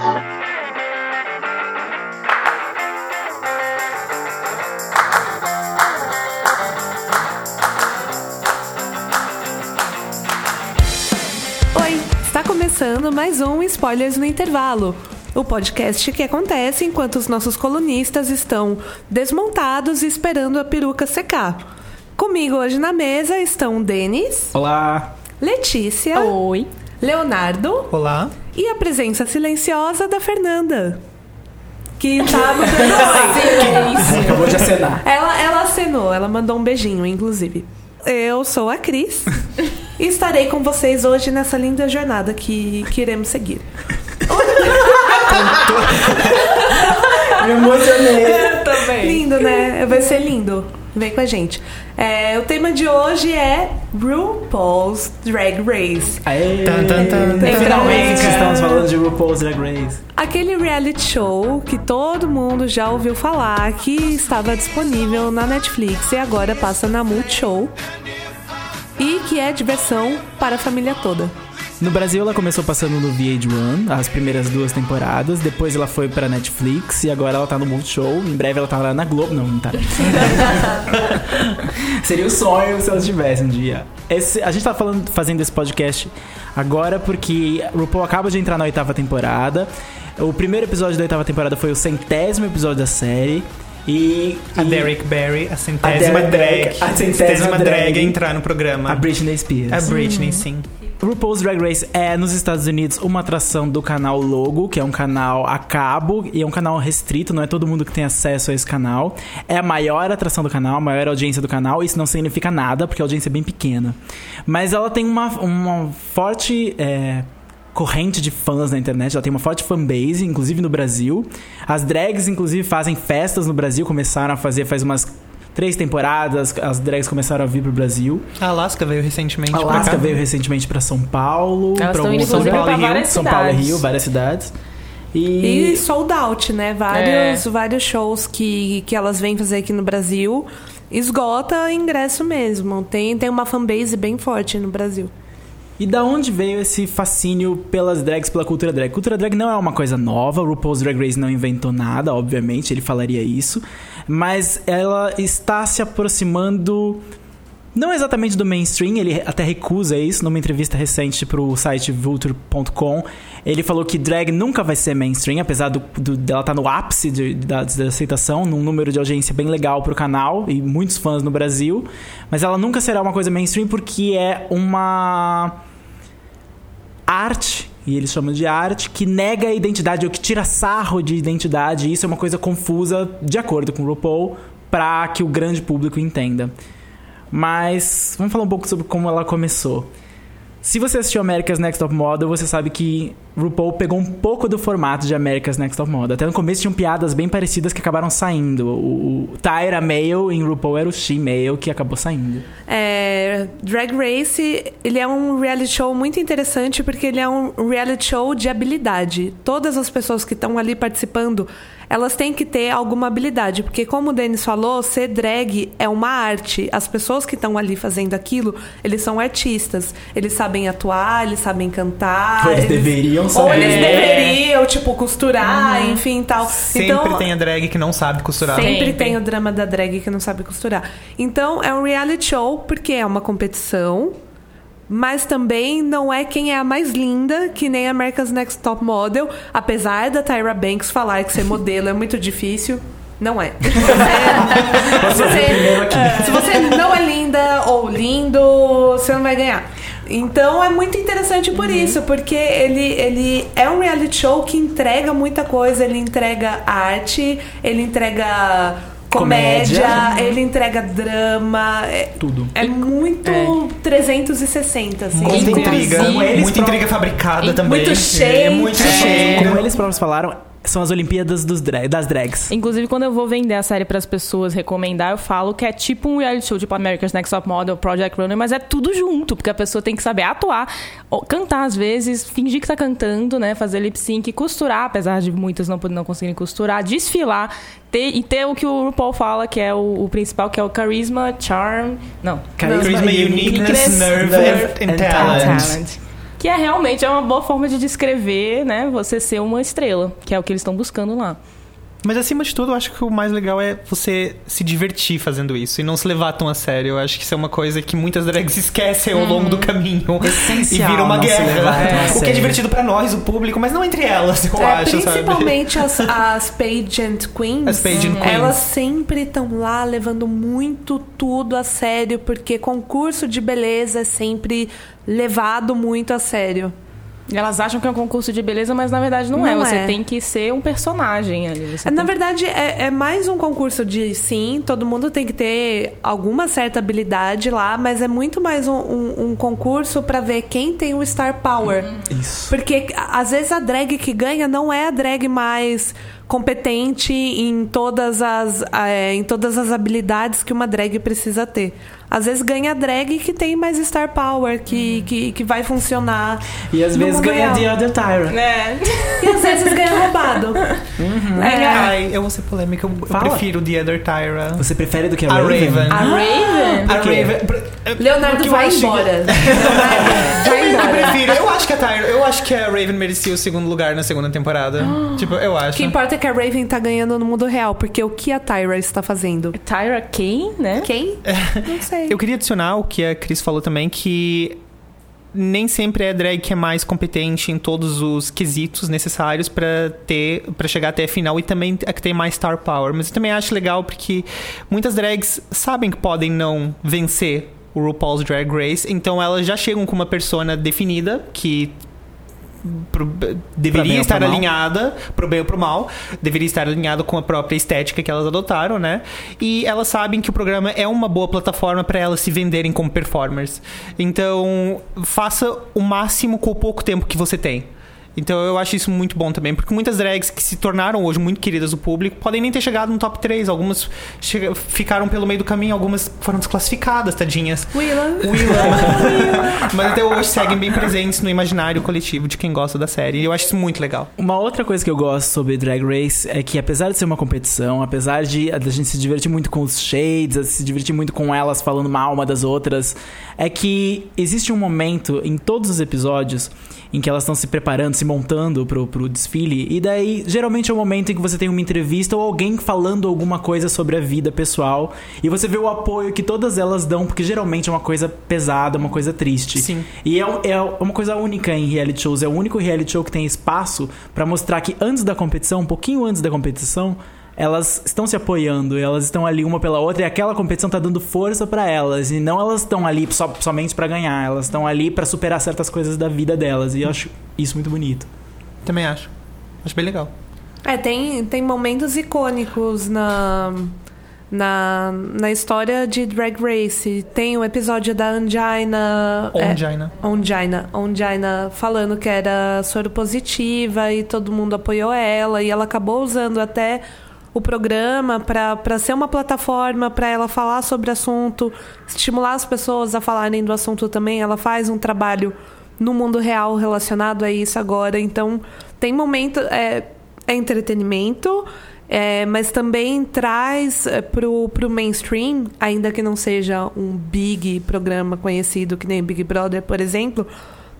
Oi, está começando mais um Spoilers no Intervalo. O podcast que acontece enquanto os nossos colunistas estão desmontados e esperando a peruca secar. Comigo hoje na mesa estão Denis, Olá! Letícia, Oi. Leonardo Olá. E a presença silenciosa da Fernanda. Que tá mandando oi. Acabou de acenar. Ela, ela acenou, ela mandou um beijinho, inclusive. Eu sou a Cris e estarei com vocês hoje nessa linda jornada que, que iremos seguir. Me emocionei. Também. Lindo, né? Vai ser lindo. Vem com a gente. É, o tema de hoje é RuPaul's Drag Race. Aê! Tan, tan, tan. Finalmente estamos falando de RuPaul's Drag Race. Aquele reality show que todo mundo já ouviu falar, que estava disponível na Netflix e agora passa na Multishow. E que é diversão para a família toda. No Brasil, ela começou passando no VH1, as primeiras duas temporadas. Depois ela foi pra Netflix e agora ela tá no Multishow. Em breve ela tá lá na Globo. Não, não tá. Seria o sonho se ela tivesse um dia. Esse- a gente tá falando, fazendo esse podcast agora porque RuPaul acaba de entrar na oitava temporada. O primeiro episódio da oitava temporada foi o centésimo episódio da série. E, A e Derek Barry, a centésima A drag. A centésima drag. a entrar no programa. a Britney Spears. A Britney, sim. RuPaul's Drag Race é, nos Estados Unidos, uma atração do canal Logo, que é um canal a cabo e é um canal restrito, não é todo mundo que tem acesso a esse canal. É a maior atração do canal, a maior audiência do canal. Isso não significa nada, porque a audiência é bem pequena. Mas ela tem uma, uma forte. é, corrente de fãs na internet, ela tem uma forte fanbase, inclusive no Brasil. As drags, inclusive, fazem festas no Brasil, começaram a fazer faz umas três temporadas, as drags começaram a vir pro Brasil. A Alaska veio recentemente pra Alaska veio recentemente pra São Paulo, indo, alguns- São Paulo e Rio, várias São Paulo e cidades. Rio, várias cidades. E E, sold out, né? Vários, vários shows que, que elas vêm fazer aqui no Brasil. Esgota ingresso mesmo. Tem, tem uma fanbase bem forte no Brasil. e da onde veio esse fascínio pelas drags, pela cultura drag? Cultura drag não é uma coisa nova, RuPaul's Drag Race não inventou nada, obviamente, ele falaria isso, mas ela está se aproximando não exatamente do mainstream, ele até recusa isso numa entrevista recente pro site vulture.com. Ele falou que drag nunca vai ser mainstream, apesar do, do- dela estar no ápice de- da, da aceitação, num número de audiência bem legal pro canal e muitos fãs no Brasil. Mas ela nunca será uma coisa mainstream porque é uma arte, e eles chamam de arte, que nega a identidade ou que tira sarro de identidade. E isso é uma coisa confusa, de acordo com o RuPaul, para que o grande público entenda. Mas vamos falar um pouco sobre como ela começou. Se você assistiu America's Next Top Model, você sabe que RuPaul pegou um pouco do formato de America's Next Top Model. Até no começo tinham piadas bem parecidas que acabaram saindo. O, o Tyra Male em RuPaul era o She-Male que acabou saindo. É, Drag Race, ele é um reality show muito interessante porque ele é um reality show de habilidade. Todas as pessoas que estão ali participando, elas têm que ter alguma habilidade, porque como o Denis falou, ser drag é uma arte. As pessoas que estão ali fazendo aquilo, eles são artistas. Eles sabem atuar, eles sabem cantar. Ou eles deveriam Ou saber. eles É. deveriam, tipo, costurar, enfim, tal. Sempre então, tem a drag que não sabe costurar. Sempre, Sempre. tem o drama da drag que não sabe costurar. Então, é um reality show porque é uma competição, mas também não é quem é a mais linda, que nem America's Next Top Model. Apesar da Tyra Banks falar que ser modelo é muito difícil. Não é. Você, você- se você não é linda ou lindo, você não vai ganhar. Então é muito interessante por isso, porque ele, ele é um reality show que entrega muita coisa. Ele entrega arte, ele entrega comédia, Comédia. ele entrega drama. É, Tudo. é muito 360, assim. Muita intriga. Muita intriga fabricada E também. muito É, shade. muito É. shade. Como eles próprios falaram, são as Olimpíadas dos das drags. Inclusive, quando eu vou vender a série para as pessoas recomendar, eu falo que é tipo um reality show, tipo America's Next Top Model, Project Runner, mas é tudo junto, porque a pessoa tem que saber atuar, cantar às vezes, fingir que tá cantando, né, fazer lip sync, costurar, apesar de muitas não, não conseguirem costurar, desfilar, ter, e ter o que o RuPaul fala, que é o, o principal, que é o charisma, charm, não, Charisma, Charisma, uniqueness, nerve, and, and talent. Que é realmente é uma boa forma de descrever, né? Você ser uma estrela, que é o que eles estão buscando lá. Mas acima de tudo, eu acho que o mais legal é você se divertir fazendo isso e não se levar tão a sério. Eu acho que isso é uma coisa que muitas drags esquecem ao longo do caminho. Essencial e vira uma guerra. a o que é divertido pra nós, o público, mas não entre elas, eu É, acho, sabe? principalmente as, as pageant queens, As pageant queens. elas sempre estão lá levando muito tudo a sério, porque concurso de beleza é sempre levado muito a sério. Elas acham que é um concurso de beleza, mas na verdade não, é. Não Você é. tem que ser um personagem ali. Você Na tem- verdade, é, é mais um concurso de sim, todo mundo tem que ter alguma certa habilidade lá, mas é muito mais um, um- um concurso pra ver quem tem o star power. Isso. Porque às vezes a drag que ganha não é a drag mais competente em todas as, é, em todas as habilidades que uma drag precisa ter. Às vezes ganha a drag que tem mais star power, que, que, que vai funcionar. E às vezes ganha real. The Other Tyra. É. E às vezes ganha roubado. É, Ai, eu vou ser polêmica. Eu, eu Fala. prefiro The Other Tyra. Você prefere do que a, A Raven. A Raven? A quê? Raven. Leonardo Porque eu vai acho que- embora. Leonardo, vai Eu embora. prefiro, eu acho que a Tyra, eu acho que a Raven merecia o segundo lugar na segunda temporada. tipo, eu O acho. que importa é que a Raven tá ganhando no mundo real, porque o que a Tyra está fazendo? Tyra Kane, né? Quem? Não sei. Eu queria adicionar o que a Cris falou também, que nem sempre é a drag que é mais competente em todos os quesitos necessários pra ter para chegar até a final e também a que tem mais star power. Mas eu também acho legal porque muitas drags sabem que podem não vencer o RuPaul's Drag Race, então elas já chegam com uma persona definida que pro- deveria estar alinhada pro bem ou pro mal, deveria estar alinhado com a própria estética que elas adotaram, né? E elas sabem que o programa é uma boa plataforma para elas se venderem como performers. Então, faça o máximo com o pouco tempo que você tem. Então eu acho isso muito bom também, porque muitas drags que se tornaram hoje muito queridas do público podem nem ter chegado no top 3. Algumas ficaram pelo meio do caminho, algumas foram desclassificadas, tadinhas. Willa. Mas até hoje seguem bem presentes no imaginário coletivo de quem gosta da série. E eu acho isso muito legal. Uma outra coisa que eu gosto sobre Drag Race é que, apesar de ser uma competição, apesar de a gente se divertir muito com os shades, se divertir muito com elas falando mal uma das outras, é que existe um momento em todos os episódios em que elas estão se preparando, se montando pro, pro desfile, e daí geralmente é o momento em que você tem uma entrevista ou alguém falando alguma coisa sobre a vida pessoal, e você vê o apoio que todas elas dão, porque geralmente é uma coisa pesada, uma coisa triste. Sim. E é, é uma coisa única em reality shows. É o único reality show que tem espaço pra mostrar que antes da competição, um pouquinho antes da competição, elas estão se apoiando, elas estão ali uma pela outra e aquela competição tá dando força pra elas. E não elas estão ali só, somente pra ganhar, elas estão ali pra superar certas coisas da vida delas. E eu acho isso muito bonito. Também acho. Acho bem legal. É, tem, tem momentos icônicos na, na, na história de Drag Race. Tem o episódio da Angina. é, Ongina. Ongina, Ongina falando que era soro positiva e todo mundo apoiou ela e ela acabou usando até o programa para ser uma plataforma para ela falar sobre assunto, estimular as pessoas a falarem do assunto também. Ela faz um trabalho no mundo real relacionado a isso agora. Então, tem momento. É, é entretenimento. é, mas também traz é, pro, pro mainstream, ainda que não seja um big programa conhecido que nem Big Brother, por exemplo,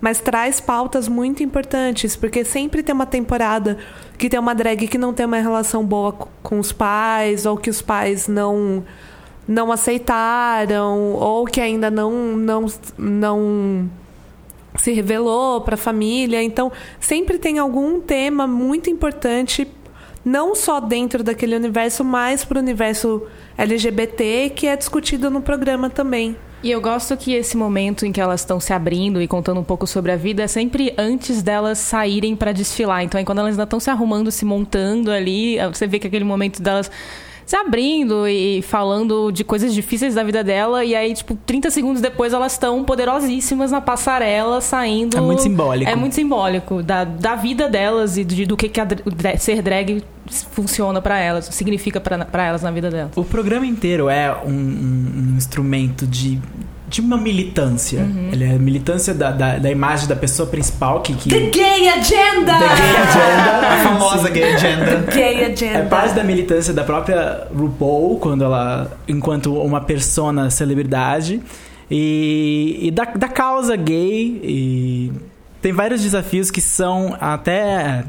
mas traz pautas muito importantes, porque sempre tem uma temporada que tem uma drag que não tem uma relação boa co- com os pais, ou que os pais não não aceitaram, ou que ainda não não não se revelou para a família. Então, sempre tem algum tema muito importante, não só dentro daquele universo, mas para o universo LGBT, que é discutido no programa também. E eu gosto que esse momento em que elas estão se abrindo e contando um pouco sobre a vida é sempre antes delas saírem pra desfilar. Então, aí quando elas ainda estão se arrumando, se montando ali, você vê que aquele momento delas se abrindo e falando de coisas difíceis da vida dela, e aí, tipo, 30 segundos depois elas estão poderosíssimas na passarela, saindo. É muito simbólico. É muito simbólico da, da vida delas e de, do que, que a ser drag funciona pra elas, significa pra pra elas na vida delas. O programa inteiro é um, um- um instrumento de, de uma militância. Ele é a militância da, da, da imagem da pessoa principal que. que The Gay Agenda! da gay agenda. Famosa gay agenda. Gay Agenda. É parte da militância da própria RuPaul, quando ela, enquanto uma persona celebridade, e, e da, da causa gay e, tem vários desafios que são até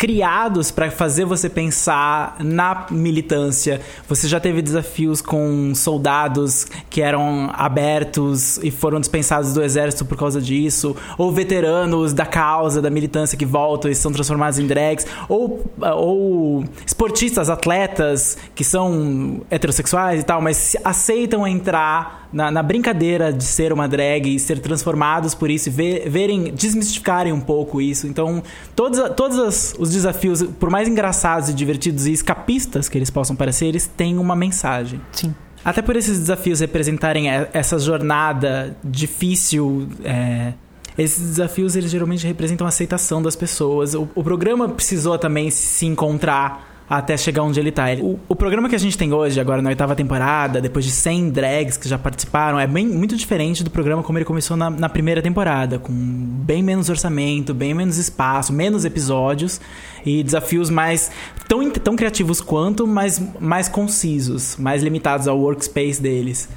criados para fazer você pensar na militância. Você já teve desafios com soldados que eram abertos e foram dispensados do exército por causa disso, ou veteranos da causa da militância que voltam e são transformados em drags, ou, ou esportistas, atletas que são heterossexuais e tal, mas aceitam entrar na, na, brincadeira de ser uma drag e ser transformados por isso e ver, verem, desmistificarem um pouco isso. Então, todos, todos os desafios, por mais engraçados e divertidos e escapistas que eles possam parecer, eles têm uma mensagem. Sim. Até por esses desafios representarem essa jornada difícil. É, esses desafios eles geralmente representam a aceitação das pessoas. O, o programa precisou também se encontrar até chegar onde ele tá. O, o, programa que a gente tem hoje, agora na oitava temporada, depois de 100 drags que já participaram, é bem, muito diferente do programa como ele começou na, na primeira temporada, com bem menos orçamento, bem menos espaço, menos episódios e desafios mais tão, tão criativos quanto, mas mais concisos, mais limitados ao workspace deles.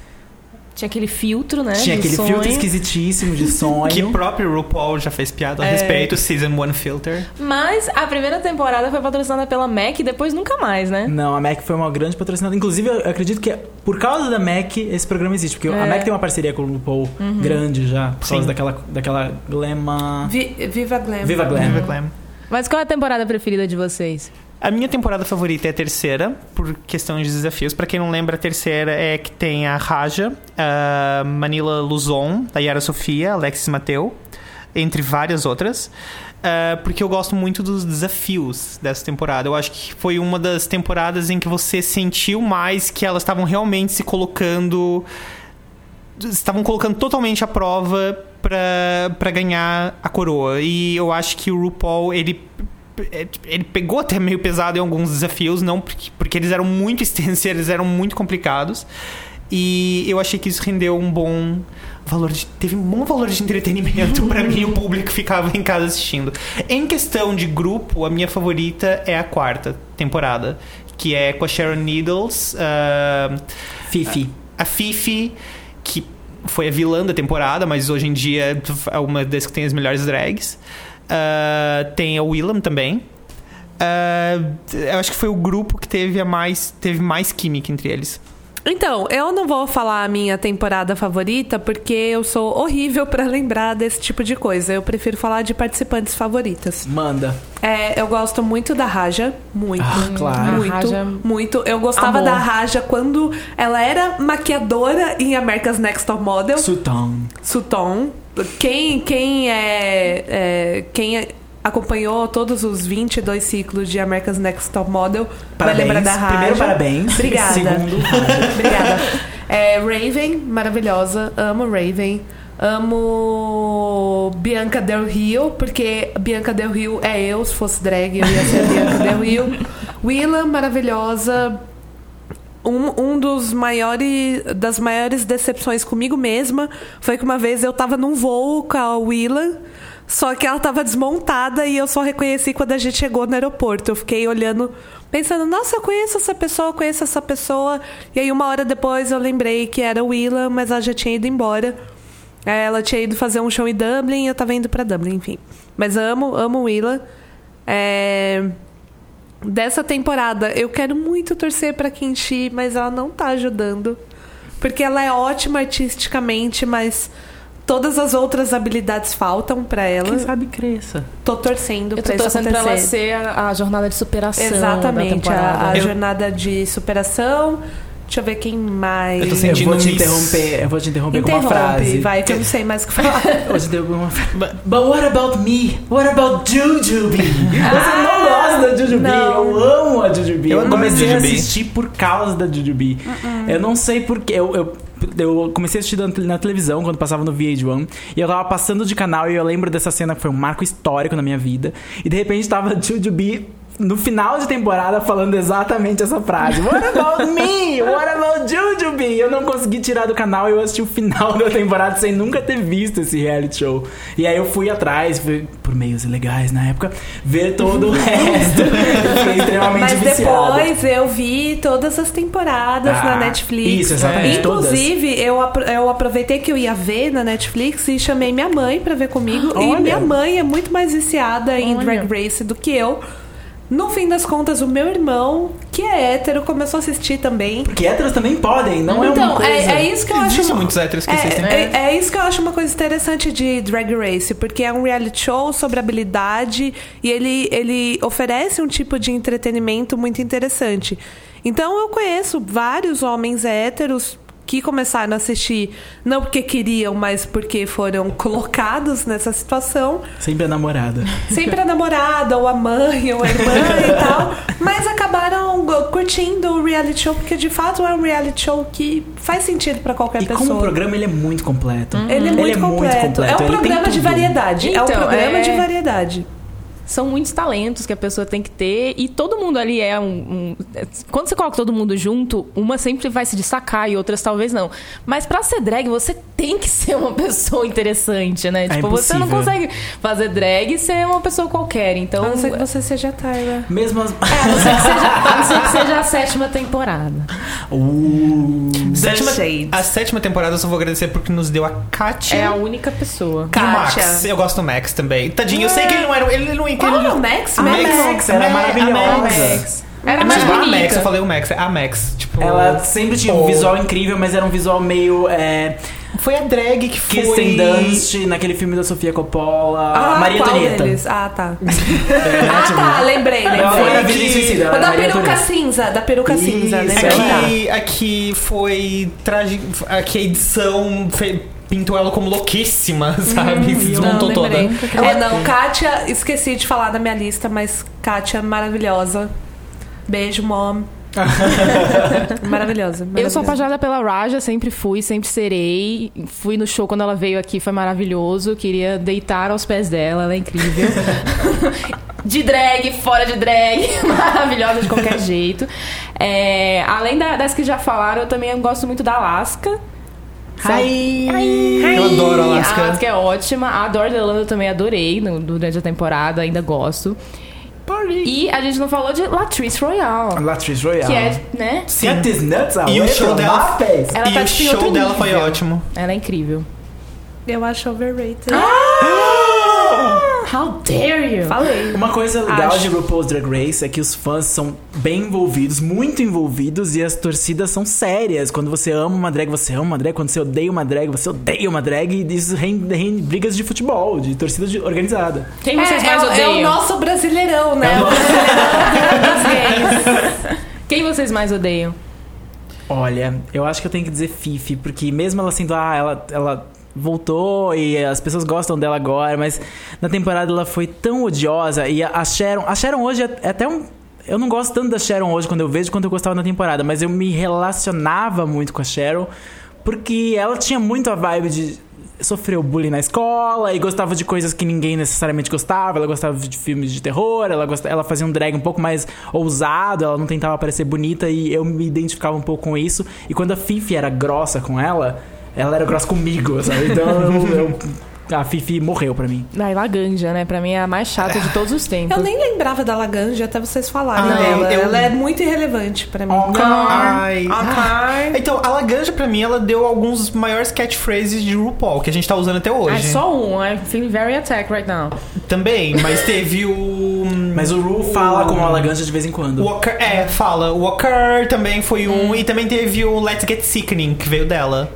Tinha aquele filtro, né? Tinha aquele sonho. filtro esquisitíssimo de sonho. que o próprio RuPaul já fez piada a é. respeito, Season 1 Filter. Mas a primeira temporada foi patrocinada pela MAC e depois nunca mais, né? Não, a MAC foi uma grande patrocinadora. Inclusive, eu acredito que por causa da MAC esse programa existe. Porque é. a MAC tem uma parceria com o RuPaul uhum. grande já. Por causa daquela, daquela Glema... Vi, Viva Glam. Viva Glam. Viva Glam. Mas qual é a temporada preferida de vocês? A minha temporada favorita é a terceira, por questão de desafios. Para quem não lembra, a terceira é que tem a Raja, a Manila Luzon, a Yara Sofia, Alexis Mateu, entre várias outras. Uh, porque eu gosto muito dos desafios dessa temporada. Eu acho que foi uma das temporadas em que você sentiu mais que elas estavam realmente se colocando. Estavam colocando totalmente à prova para ganhar a coroa. E eu acho que o RuPaul, ele ele pegou até meio pesado em alguns desafios, não porque, porque eles eram muito extensos, eles eram muito complicados. E eu achei que isso rendeu um bom valor de, teve um bom valor de entretenimento para mim o público ficava em casa assistindo. Em questão de grupo, a minha favorita é a quarta temporada, que é com a Sharon Needles, uh, Fifi. A, a Fifi que foi a vilã da temporada, mas hoje em dia é uma das que tem as melhores drags. Uh, tem a Willam também. Uh, eu acho que foi o grupo que teve a mais teve mais química entre eles. Então, eu não vou falar a minha temporada favorita porque eu sou horrível para lembrar desse tipo de coisa. Eu prefiro falar de participantes favoritas. Manda. É, eu gosto muito da Raja, muito, ah, claro. muito, Raja... muito. Eu gostava Amor. da Raja quando ela era maquiadora em America's Next Top Model. Sutton. Sutton. Quem, quem é, é quem é, acompanhou todos os 22 ciclos de America's Next Top Model parabéns. vai lembrar da Raja. Primeiro, parabéns. Obrigada. Segundo, Obrigada. É, Raven, maravilhosa. Amo Raven. Amo Bianca Del Rio, porque Bianca Del Rio é eu, se fosse drag, eu ia ser a Bianca Del Rio. Willa, maravilhosa um, um dos maiores das maiores decepções comigo mesma foi que uma vez eu tava num voo com a Willa, só que ela tava desmontada e eu só reconheci quando a gente chegou no aeroporto. Eu fiquei olhando, pensando, nossa, eu conheço essa pessoa, eu conheço essa pessoa. E aí uma hora depois eu lembrei que era a Willa, mas ela já tinha ido embora. Ela tinha ido fazer um show em Dublin e eu tava indo para Dublin, enfim. Mas amo, amo Willa. É dessa temporada. Eu quero muito torcer para Kimchi, mas ela não tá ajudando. Porque ela é ótima artisticamente, mas todas as outras habilidades faltam para ela. Quem sabe cresça. Tô torcendo Eu tô pra torcendo isso acontecer. pra ela ser a, a jornada de superação. Exatamente, a, a jornada de superação Deixa eu ver quem mais. Eu tô sentindo eu vou te interromper, eu vou te interromper com uma frase. Vai, que eu não sei mais o que falar. eu vou te interromper com uma frase. But what about me? What about Jujubee? Você não gosta da Jujubee? Eu amo a Jujubee. Eu, eu comecei a, a assistir por causa da Jujubee. Uh -uh. Eu não sei porquê. Eu, eu, eu comecei a assistir na televisão quando passava no VH1 e eu tava passando de canal e eu lembro dessa cena que foi um marco histórico na minha vida. E de repente tava Jujubee no final de temporada falando exatamente essa frase. What about me? What about Jujubee? Eu não consegui tirar do canal e eu assisti o final da temporada sem nunca ter visto esse reality show. E aí eu fui atrás, fui, por meios ilegais na época, ver todo o resto. Fiquei extremamente Mas viciado. depois eu vi todas as temporadas Ah, na Netflix. isso, exatamente, Inclusive, eu, apro- eu aproveitei que eu ia ver na Netflix e chamei minha mãe pra ver comigo. E Olha. minha mãe é muito mais viciada em Olha. Drag Race do que eu. No fim das contas, o meu irmão, que é hétero, começou a assistir também. Porque héteros também podem, não é uma Então, coisa... é, é isso que eu acho. Existem muitos héteros que é, assistem. é, é isso que eu acho uma coisa interessante de Drag Race, porque é um reality show sobre habilidade e ele, ele oferece um tipo de entretenimento muito interessante. Então eu conheço vários homens héteros que começaram a assistir não porque queriam, mas porque foram colocados nessa situação. Sempre a namorada. Sempre a namorada, ou a mãe, ou a irmã e tal. Mas acabaram curtindo o reality show, porque de fato é um reality show que faz sentido pra qualquer E pessoa. como programa ele é muito completo. Ele é muito, completo. É um ele programa de variedade. é um Então, programa é- de variedade. São muitos talentos que a pessoa tem que ter e todo mundo ali é um, um- Quando você coloca todo mundo junto, uma sempre vai se destacar e outras talvez não. Mas pra ser drag, você tem que ser uma pessoa interessante, né? tipo, você não impossível. consegue fazer drag e ser uma pessoa qualquer. Então. A não ser que você seja Tyra. Mesmo as... A não ser que seja, a não ser que seja a sétima temporada. Uh, Sétima- a sétima temporada eu só vou agradecer porque nos deu a Katia É a única pessoa. e o. Max. Eu gosto do Max também. Tadinho, eu sei que ele não era. Ele não Qual ele é não- o Max? A Max. Max era a maravilhosa. Max. Era É, mais tipo, a. Max, eu falei o Max, é a Max. Tipo, Ela sempre tinha um visual incrível, mas era um visual meio. É, foi a drag que foi. Kirsten Dunst, naquele filme da Sofia Coppola. Ah, Maria qual Antonieta. deles? Ah, tá. É, Ah, tipo, tá. Lembrei, Ela foi na lembrei. Virgem Suicida. Da Maria peruca Antonieta. cinza. Da peruca Isso, cinza, é lembrei. que- Aqui, aqui foi tragi... Aqui a edição fe- pintou ela como louquíssima, sabe? Se desmontou Não, toda. lembrei. É, não, Kátia, esqueci de falar da minha lista, mas Kátia, maravilhosa. Beijo, mom. maravilhosa, Eu sou maravilhosa. apaixonada pela Raja, sempre fui, sempre serei. Fui no show quando ela veio aqui, foi maravilhoso. Queria deitar aos pés dela, ela é incrível. de drag, fora de drag, maravilhosa de qualquer jeito. É, além da- das que já falaram, eu também gosto muito da Alaska. Ai. Eu adoro a Alaska. A Alaska é ótima. A Adore the Lando eu também adorei no- durante a temporada, ainda gosto. E a gente não falou de Latrice Royale. Latrice Royale. Que é, né? Get these nuts away E o show from dela-. Ela e tá o tipo em show dela foi ótimo. Ela é incrível. Eu acho overrated. How dare you? Falei. Uma coisa legal Acho. de RuPaul's Drag Race é que os fãs são bem envolvidos, muito envolvidos, e as torcidas são sérias. Quando você ama uma drag, você ama uma drag. Quando você odeia uma drag, você odeia uma drag. E isso rende, rende brigas de futebol, de torcida de- organizada. Quem É, vocês é mais o- é, odeiam? o nosso brasileirão, né? É o brasileirão das gays. Quem vocês mais odeiam? Olha, eu acho que eu tenho que dizer Fifi, porque mesmo ela sendo, ah, ela, ela voltou e as pessoas gostam dela agora, mas na temporada ela foi tão odiosa e a Sharon, a Sharon hoje é, é até um eu não gosto tanto da Sharon hoje quando eu vejo quanto eu gostava na temporada, mas eu me relacionava muito com a Sharon porque ela tinha muito a vibe de sofreu bullying na escola e gostava de coisas que ninguém necessariamente gostava. Ela gostava de filmes de terror, ela, gosta, ela fazia um drag um pouco mais ousado, ela não tentava parecer bonita e eu me identificava um pouco com isso. E quando a Fifi era grossa com ela, ela era grossa comigo, sabe? Então eu, eu- a Fifi morreu pra mim. Da Laganja, né? Pra mim é a mais chata de todos os tempos. Eu nem lembrava da Laganja até vocês falarem Ah, dela. eu- Ela é muito irrelevante pra mim. Ai. Ai. Então, a Laganja, pra mim, ela deu alguns maiores catchphrases de RuPaul, que a gente tá usando até Ah, hoje. é só um. I'm feeling very attacked right now. Também, mas teve o... Mas o Ru fala com a Laganja de vez em quando. Occur, é, fala. O Occur também foi um. E também teve o Let's Get Sickening, que veio dela.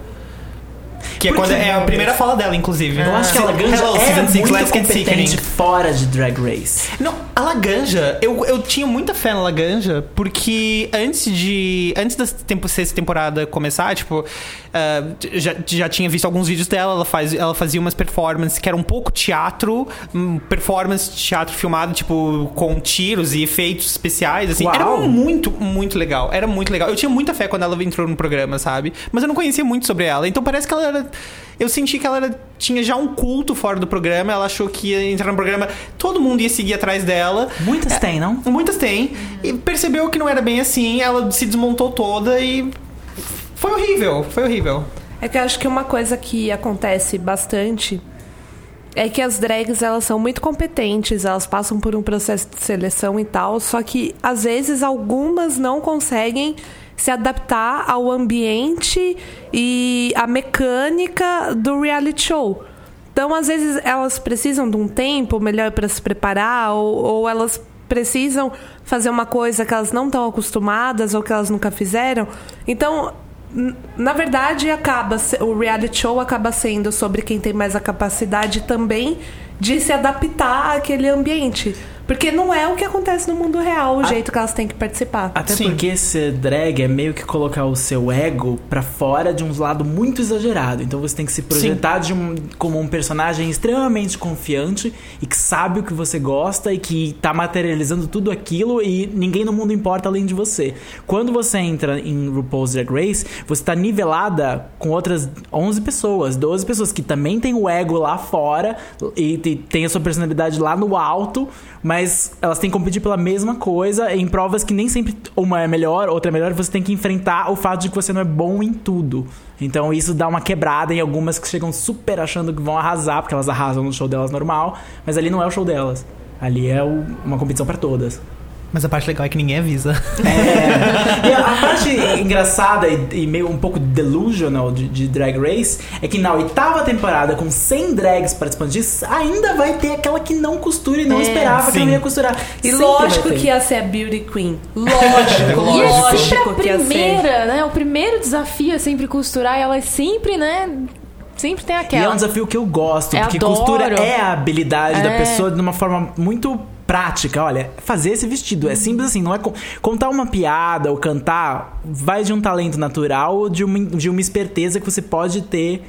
Que é, quando, é a primeira fala dela, inclusive. Eu acho que a Laganja Hello, é Season 6, muito Get competente fora de Drag Race. Não, a Laganja, eu, eu tinha muita fé na Laganja, porque antes de. Antes da tempo, sexta temporada começar, tipo, ah, já, já tinha visto alguns vídeos dela, ela, faz, ela fazia umas performances que eram um pouco teatro, performance teatro filmado, tipo, com tiros e efeitos especiais, assim. Uau. Era muito, muito legal. Era muito legal. Eu tinha muita fé quando ela entrou no programa, sabe? Mas eu não conhecia muito sobre ela. Então parece que ela era Eu senti que ela era- tinha já um culto fora do programa. Ela achou que ia entrar no programa, todo mundo ia seguir atrás dela. Muitas têm, não? Muitas têm. E percebeu que não era bem assim. Ela se desmontou toda e. Foi horrível. Foi horrível. É que eu acho que uma coisa que acontece bastante é que as drags elas são muito competentes, elas passam por um processo de seleção e tal, só que às vezes algumas não conseguem se adaptar ao ambiente e à mecânica do reality show. Então, às vezes, elas precisam de um tempo melhor para se preparar, ou, ou elas precisam fazer uma coisa que elas não estão acostumadas ou que elas nunca fizeram. Então, na verdade, acaba o reality show acaba sendo sobre quem tem mais a capacidade também de se adaptar àquele ambiente. Porque não é o que acontece no mundo real, o jeito que elas têm que participar. Até Sim. porque ser drag é meio que colocar o seu ego pra fora de um lado muito exagerado. Então você tem que se projetar de um- como um personagem extremamente confiante e que sabe o que você gosta e que tá materializando tudo aquilo e ninguém no mundo importa além de você. Quando você entra em RuPaul's Drag Race, você tá nivelada com outras 11 pessoas, 12 pessoas que também tem o ego lá fora e te- tem a sua personalidade lá no alto, mas elas têm que competir pela mesma coisa em provas que nem sempre uma é melhor, outra é melhor, você tem que enfrentar o fato de que você não é bom em tudo. Então isso dá uma quebrada em algumas que chegam super achando que vão arrasar, porque elas arrasam no show delas normal, mas ali não é o show delas. Ali é o- uma competição pra todas. Mas a parte legal é que ninguém avisa. É. E a, a parte engraçada e, e meio um pouco delusional de, de Drag Race é que na oitava temporada, com 100 drags participantes, ainda vai ter aquela que não costura e não É, esperava que sim. não ia costurar. E Sempre lógico que ia ser a Beauty Queen. Lógico, E é lógico sempre a que ia ser. primeira, né? O primeiro desafio é sempre costurar e elas sempre, né? Sempre tem E é aquela. um desafio que eu gosto, Eu porque adoro. costura é a habilidade da É. pessoa de uma forma muito prática. Olha, fazer esse vestido é simples assim, não é co- contar uma piada ou cantar, vai de um talento natural ou de uma, de uma esperteza que você pode ter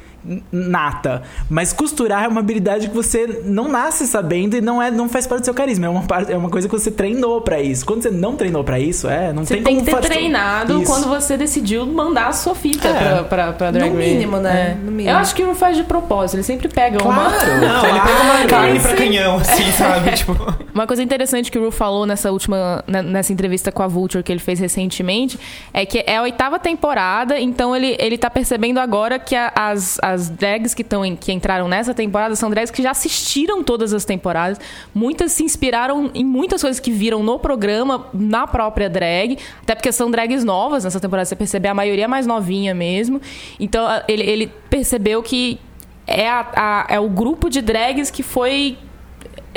nata. Mas costurar é uma habilidade que você não nasce sabendo e não é não faz parte do seu carisma, é uma parte, é uma coisa que você treinou pra isso. Quando você não treinou pra isso, é, não Você tem tem como que ter treinado Isso. quando você decidiu mandar a sua fita É. pra, pra, pra Drag No Race. mínimo, né? É. No mínimo. Eu acho que o Ru faz de propósito. Ele sempre pega uma... Claro. Não, ele pega uma carne pra Sim. canhão, assim, sabe? Tipo. Uma coisa interessante que o Ru falou nessa última né, nessa entrevista com a Vulture que ele fez recentemente é que é a oitava temporada, então ele, ele tá percebendo agora que a- as, as drags que, tão em- que entraram nessa temporada são drags que já assistiram todas as temporadas. Muitas se inspiraram em muitas coisas que viram no programa, na própria drag, até porque são drags novas nessa temporada, você percebe a maioria é mais novinha mesmo. Então ele, ele percebeu que é, a- a- é o grupo de drags que foi.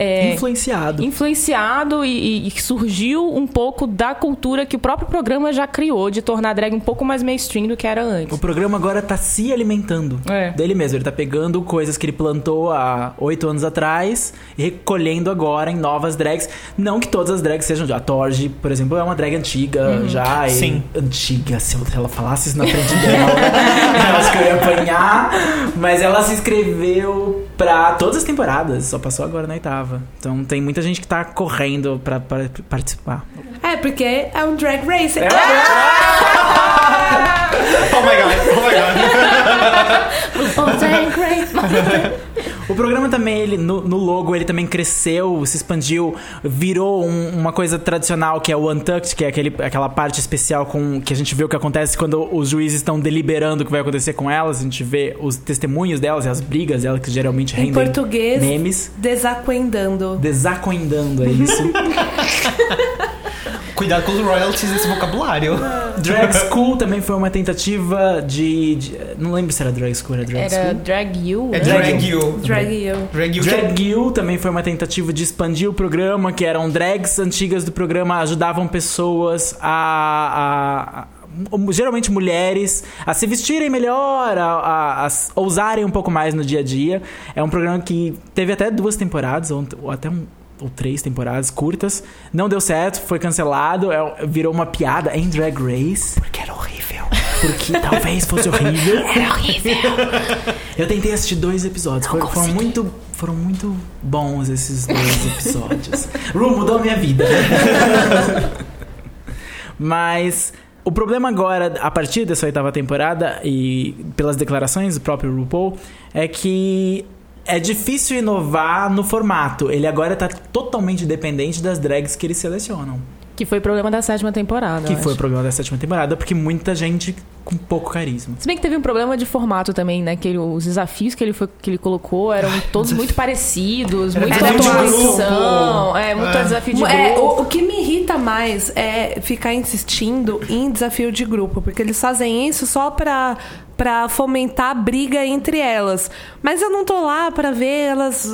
É, Influenciado. influenciado e, e que surgiu um pouco da cultura que o próprio programa já criou de tornar a drag um pouco mais mainstream do que era antes. O programa agora tá se alimentando É. dele mesmo. Ele tá pegando coisas que ele plantou há oito anos atrás e recolhendo agora em novas drags. Não que todas as drags sejam. A Torge, por exemplo, é uma drag antiga já. e- Sim. Antiga. Se ela falasse isso na frente dela, eu acho que eu ia apanhar. Mas ela se inscreveu pra todas as temporadas. Só passou agora na oitava. Então tem muita gente que tá correndo pra, pra participar. É, porque é um drag race. Oh my god, oh my god. O programa também, ele, no, no logo, ele também cresceu, se expandiu, virou um- uma coisa tradicional que é o Untucked, que é aquele, aquela parte especial com que a gente vê o que acontece quando os juízes estão deliberando o que vai acontecer com elas. A gente vê os testemunhos delas e as brigas delas, que geralmente Em rendem português, memes. desacuendando. Desacoendando, é isso. Cuidado com os royalties desse vocabulário. Drag School também foi uma tentativa de, de- Não lembro se era Drag School, era Drag Era School. Drag You, É né? drag you. Drag you. Drag you. Drag You também foi uma tentativa de expandir o programa, que eram drags antigas do programa, ajudavam pessoas a. a- a- geralmente mulheres a se vestirem melhor, a, a- a s- ousarem um pouco mais no dia a dia. É um programa que teve até duas temporadas, ou, ou até um- ou três temporadas curtas. Não deu certo, foi cancelado, é- virou uma piada em Drag Race. Porque era horrível. Porque talvez fosse horrível. Era horrível. Eu tentei assistir dois episódios. Foram, foram muito, foram muito bons esses dois episódios. Ru mudou a minha vida. Mas O problema agora, a partir dessa oitava temporada, e pelas declarações do próprio RuPaul, é que é difícil inovar no formato. Ele agora tá totalmente dependente das drags que eles selecionam. Que foi problema da sétima temporada. Que eu foi o problema da sétima temporada, porque muita gente com pouco carisma. Se bem que teve um problema de formato também, né? Que ele- os desafios que ele, foi, que ele colocou eram todos muito parecidos, muito de atuação. grupo. É, muito É. desafio de É, grupo. o, o que me irrita mais é ficar insistindo em desafio de grupo, porque eles fazem isso só pra, pra fomentar a briga entre elas. Mas eu não tô lá pra ver elas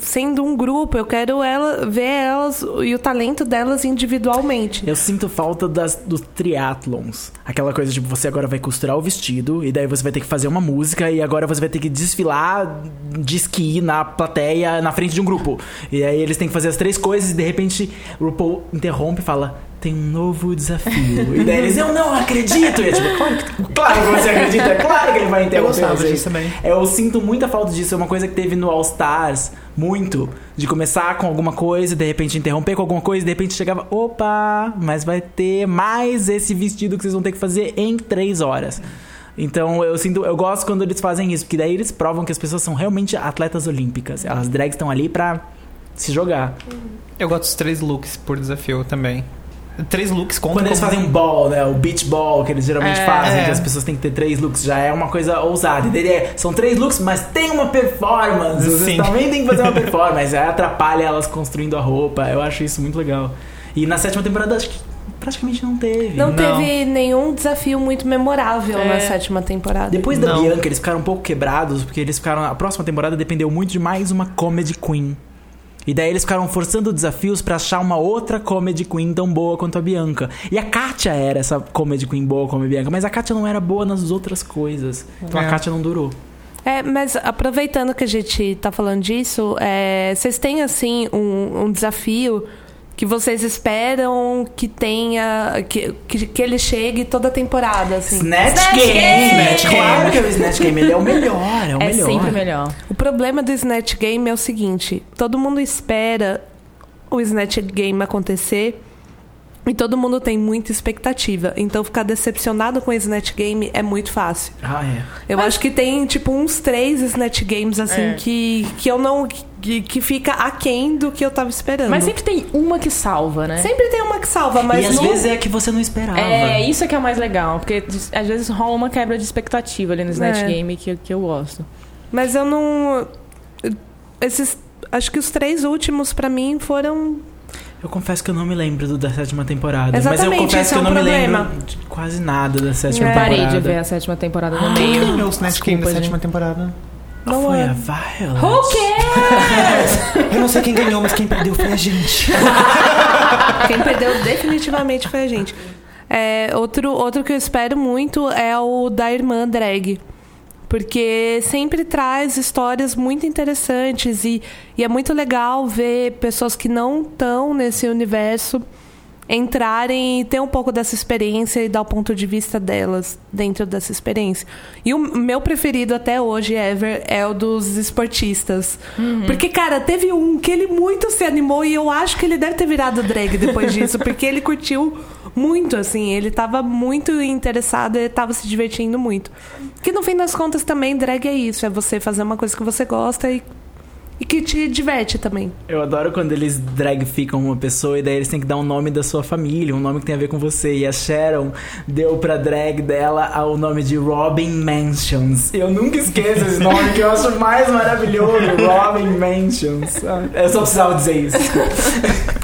sendo um grupo, eu quero ela, ver elas e o talento delas individualmente. Eu sinto falta das, dos triatlons. Aquela coisa tipo, você agora vai costurar o vestido, e daí você vai ter que fazer uma música, e agora você vai ter que desfilar de esqui na plateia, na frente de um grupo. E aí eles têm que fazer as três coisas, e de repente o RuPaul interrompe e fala. Tem um novo desafio. E daí eles, eu não acredito! E é tipo, claro que, claro que você acredita, claro que ele vai interromper. gostava vocês. disso também. Eu sinto muita falta disso. É uma coisa que teve no All Stars, muito. De começar com alguma coisa, de repente interromper com alguma coisa, de repente chegava, opa, mas vai ter mais esse vestido que vocês vão ter que fazer em três horas. Então eu sinto, eu gosto quando eles fazem isso, porque daí eles provam que as pessoas são realmente atletas olímpicas. As drags estão ali pra se jogar. Eu gosto dos três looks por desafio também. Três looks contam Quando eles como- fazem um ball, né? O beach ball, que eles geralmente É. fazem, É. que as pessoas têm que ter três looks, já é uma coisa ousada. E daí é, são três looks, mas tem uma performance. Vocês Sim. também têm que fazer uma performance. Aí atrapalha elas construindo a roupa. Eu acho isso muito legal. E na sétima temporada, acho que praticamente não teve. Não, Não. teve nenhum desafio muito memorável É. na sétima temporada. Depois da Não. Bianca, eles ficaram um pouco quebrados, porque eles ficaram. A próxima temporada dependeu muito de mais uma comedy queen. E daí eles ficaram forçando desafios pra achar uma outra comedy queen tão boa quanto a Bianca. E a Katia era essa comedy queen boa como a Bianca, mas a Katia não era boa nas outras coisas. Então É. a Katia não durou. É, mas aproveitando que a gente tá falando disso, é, vocês têm assim um, um desafio que vocês esperam que tenha. que, que, que ele chegue toda a temporada, assim. Snatch, Game! Game! Snatch Game. Claro que é o Snatch Game, ele é o melhor, é o É melhor. sempre melhor. O problema do Snatch Game é o seguinte: todo mundo espera o Snatch Game acontecer. E todo mundo tem muita expectativa. Então ficar decepcionado com o Snatch Game é muito fácil. Ah, é. Eu acho que tem, tipo, uns três Snatch Games, assim, É. que, que eu não. Que, que fica aquém do que eu tava esperando. Mas sempre tem uma que salva, né? Sempre tem uma que salva, mas e às não- vezes é a que você não esperava. É, isso é que é o mais legal, porque às vezes rola uma quebra de expectativa ali no Snatch É. Game que, que eu gosto. Mas eu não. Esses. Acho que os três últimos, pra mim, foram. Eu confesso que eu não me lembro do da sétima temporada. mas eu Exatamente, confesso esse que é eu um não me problema. lembro de quase nada da sétima É. temporada. Parei de ver a sétima temporada no Quem meio. ganhou o Snatch Game da sétima gente. temporada? Não Foi é. a Violet. Who cares? Eu não sei quem ganhou, mas quem perdeu foi a gente. Quem perdeu definitivamente foi a gente. É, outro, outro que eu espero muito é o da irmã drag. Porque sempre traz histórias muito interessantes e, e é muito legal ver pessoas que não estão nesse universo entrarem e ter um pouco dessa experiência e dar o ponto de vista delas dentro dessa experiência. E o meu preferido até hoje, ever, é o dos esportistas. Porque, cara, teve um que ele muito se animou e eu acho que ele deve ter virado drag depois disso, porque ele curtiu muito, assim. Ele tava muito interessado, ele tava se divertindo muito. Que no fim das contas também drag é isso, é você fazer uma coisa que você gosta e, e que te diverte também. Eu adoro quando eles dragficam uma pessoa e daí eles têm que dar um nome da sua família, um nome que tem a ver com você. E a Sharon deu pra drag dela o nome de Robin Mansions. Eu nunca esqueço esse nome que eu acho mais maravilhoso. Robin Mansions. Eu só precisava dizer isso.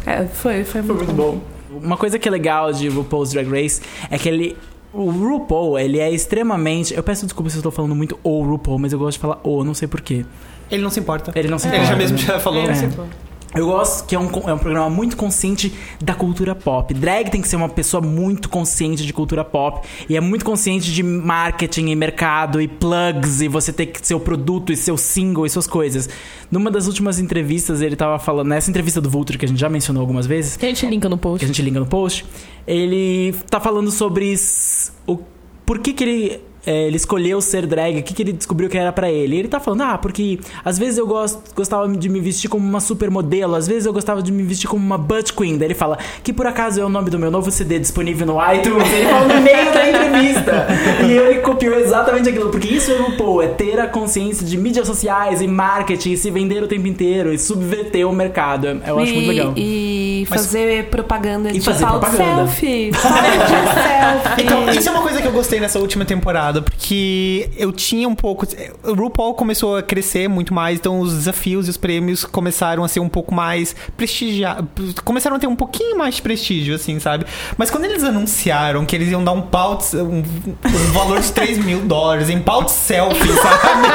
É, foi, foi Foi muito, muito bom. Uma coisa que é legal de RuPaul's Drag Race é que ele. O RuPaul, ele é extremamente. Eu peço desculpa se eu estou falando muito o RuPaul, mas eu gosto de falar o, não sei porquê. Ele não se importa. Ele não se Ele importa, já mesmo né? já falou. É. Eu gosto que é um, é um programa muito consciente da cultura pop. Drag tem que ser uma pessoa muito consciente de cultura pop. E é muito consciente de marketing e mercado e plugs. E você ter que seu produto e seu single e suas coisas. Numa das últimas entrevistas, ele tava falando. Nessa entrevista do Vulture, que a gente já mencionou algumas vezes Que a gente linka no que post. a gente linka no post, ele tá falando sobre o por que, que ele é, ele escolheu ser drag, o que, que ele descobriu que era pra ele. E ele tá falando, ah, porque às vezes eu gosto, gostava de me vestir como uma supermodelo, às vezes eu gostava de me vestir como uma butt queen. Daí ele fala, que por acaso é o nome do meu novo CD disponível no iTunes. Ele fala no meio da entrevista. E ele copiou exatamente aquilo, porque isso é o RuPaul, é ter a consciência de mídias sociais e marketing, se vender o tempo inteiro e subverter o mercado. Eu acho e, muito legal. E Mas- fazer propaganda E de fazer propaganda. selfie. Selfie. Então, isso é uma coisa que eu gostei nessa última temporada, porque eu tinha um pouco. O RuPaul começou a crescer muito mais, então os desafios e os prêmios começaram a ser um pouco mais prestigiados. Começaram a ter um pouquinho mais de prestígio, assim, sabe? Mas quando eles anunciaram que eles iam dar um pau de, um, um valor de 3 mil dólares em pau de selfie, sabe?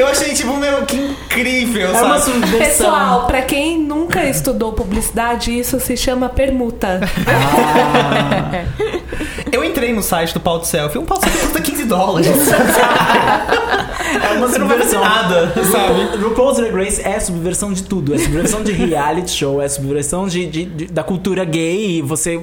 eu achei, tipo, meu, que incrível, É uma sabe? subversão. Pessoal, pra quem nunca estudou publicidade, isso se chama permuta. Ah, Eu entrei no site do pau de selfie, um pau de selfie custa 15 dólares. é uma Você não vai fazer nada, sabe? RuPaul- RuPaul's Drag Race é subversão de tudo. É subversão de reality show, é subversão de, de- de- da cultura gay. E você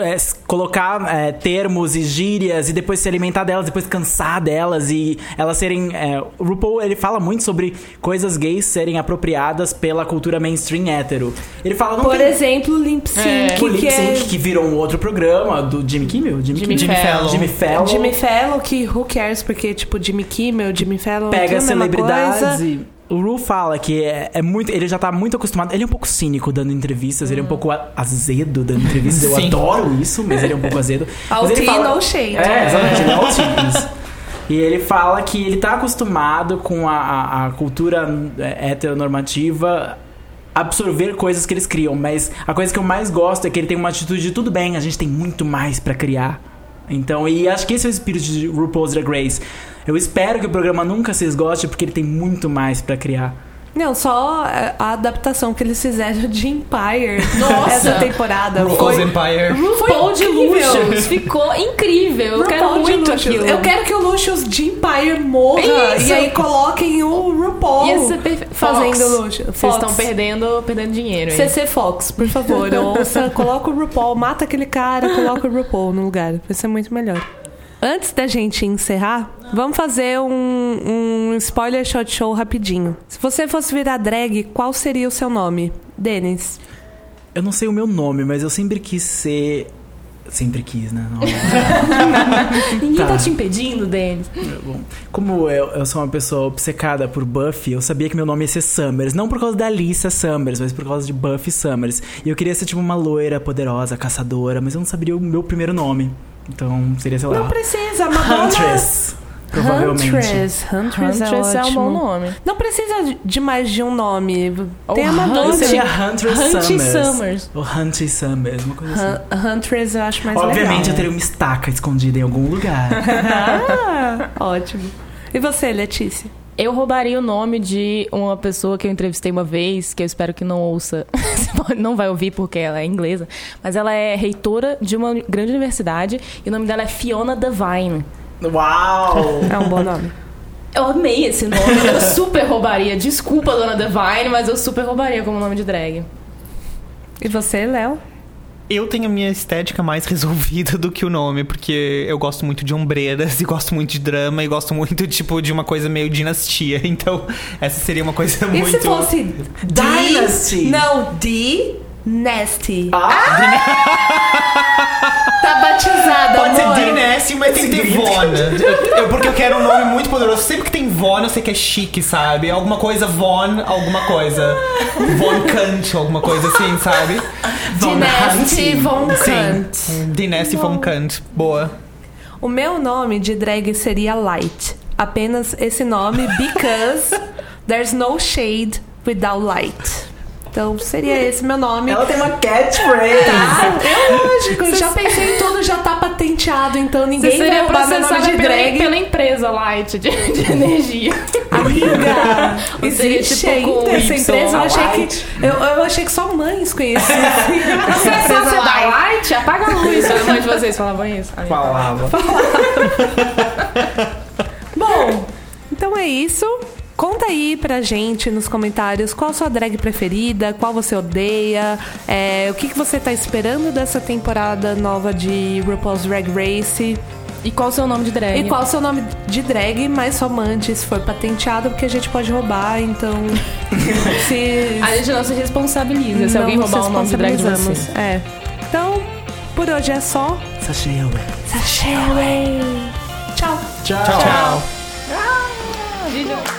é, colocar é, termos e gírias e depois se alimentar delas, depois cansar delas e elas serem. É, o RuPaul ele fala muito sobre coisas gays serem apropriadas pela cultura mainstream hétero. Ele fala Por tem- exemplo, Limp Sync, É. Lip que é Sync, que virou um outro programa do Jimmy Kimmel? Jimmy, Jimmy Kimmel? Fallon. Jimmy Fallon. Jimmy Fallon, que who cares, porque, tipo, Jimmy Kimmel, Jimmy Fallon, pega celebridades e o Ru fala que é, é muito ele já tá muito acostumado ele é um pouco cínico dando entrevistas ele é um pouco a- azedo dando entrevistas eu Sim. adoro isso mas ele é um pouco azedo All tea, fala, no shade. é exatamente é isso. e ele fala que ele tá acostumado com a, a- a cultura é, heteronormativa absorver coisas que eles criam, mas a coisa que eu mais gosto é que ele tem uma atitude de tudo bem, a gente tem muito mais pra criar. Então, e acho que esse é o espírito de RuPaul's Drag Race. Eu espero que o programa nunca se esgote porque ele tem muito mais pra criar. Não, só a adaptação que eles fizeram de Empire Nossa! essa temporada. RuPaul's Foi Empire. RuPaul de. Luxus. Ficou incrível. Eu quero muito aquilo. Eu quero que o Luxus de Empire morra Isso. e aí coloquem o RuPaul Ia ser perfeito. fazendo. Luxus. Vocês estão perdendo, perdendo dinheiro. hein? CC Fox, por favor, ouça, coloca o RuPaul, mata aquele cara, coloca o RuPaul no lugar. Vai ser muito melhor. Antes da gente encerrar, vamos fazer um, um spoiler shot show rapidinho. Se você fosse virar drag, qual seria o seu nome? Denis. Eu não sei o meu nome, mas eu sempre quis ser. Sempre quis, né? Não. Ninguém tá. Tá. te impedindo, Denis. Bom, como eu, eu sou uma pessoa obcecada por Buffy, eu sabia que meu nome ia ser Summers. Não por causa da Alissa Summers, mas por causa de Buffy Summers. E eu queria ser tipo uma loira poderosa, caçadora, mas eu não saberia o meu primeiro nome. Então seria, sei lá. Não precisa, Madonna. Huntress. Provavelmente. Huntress. Huntress, Huntress é, é um bom nome. Não precisa de mais de um nome. Tem a Madonna. Eu seria Hunter- Huntress Hunty Summers. Summers. Ou Hunty Summers, uma coisa assim. Hun- Huntress eu acho mais Obviamente legal. eu teria uma estaca escondida em algum lugar. Ah, ótimo. E você, Letícia? Eu roubaria o nome de uma pessoa que eu entrevistei uma vez, que eu espero que não ouça. Não vai ouvir porque ela é inglesa. Mas ela é reitora de uma grande universidade e o nome dela é Fiona Devine. Uau! É um bom nome. Eu amei esse nome, eu super roubaria. Desculpa, dona Devine, mas eu super roubaria como nome de drag. E você, Léo? Eu tenho a minha estética mais resolvida do que o nome, porque eu gosto muito de ombreiras e gosto muito de drama e gosto muito, tipo, de uma coisa meio dinastia. Então, essa seria uma coisa E muito. se fosse Dynasty? Não, D Nasty. Ah, Batizada, Pode amor. ser Dynasty, mas tem que ter Von. Eu- eu- porque eu quero um nome muito poderoso. Sempre que tem Von, eu sei que é chique, sabe? Alguma coisa Von, alguma coisa. Von Kant, alguma coisa assim, sabe? Dynasty Von Sim. Kant. Dynasty Von Kant. Boa. O meu nome de drag seria Light. Apenas esse nome, because there's no shade without light. Então seria esse meu nome. ela tem uma catchphrase. Tá, é lógico, já pensei em tudo, já tá patenteado, então ninguém vai seria roubar meu nome de pela, drag. pela empresa Light de, de energia. Amiga, existe tipo ainda essa empresa. Eu achei, Light. que, eu, eu achei que só mães conheciam. Você é da Light? Apaga a luz. A mãe de vocês falavam isso? Ai, Falava. Bom, então é isso. Conta aí pra gente nos comentários qual a sua drag preferida, qual você odeia, é, o que, que você tá esperando dessa temporada nova de RuPaul's Drag Race. E qual o seu nome de drag? E qual o seu nome de drag, mas só mande se for patenteado, porque a gente pode roubar, então. se. A gente não se responsabiliza se não alguém roubar o nome de drag de responsabilizamos. você. É. Então, por hoje é só. Sachê away. Sachê away. Tchau. Tchau. Tchau. Vídeo.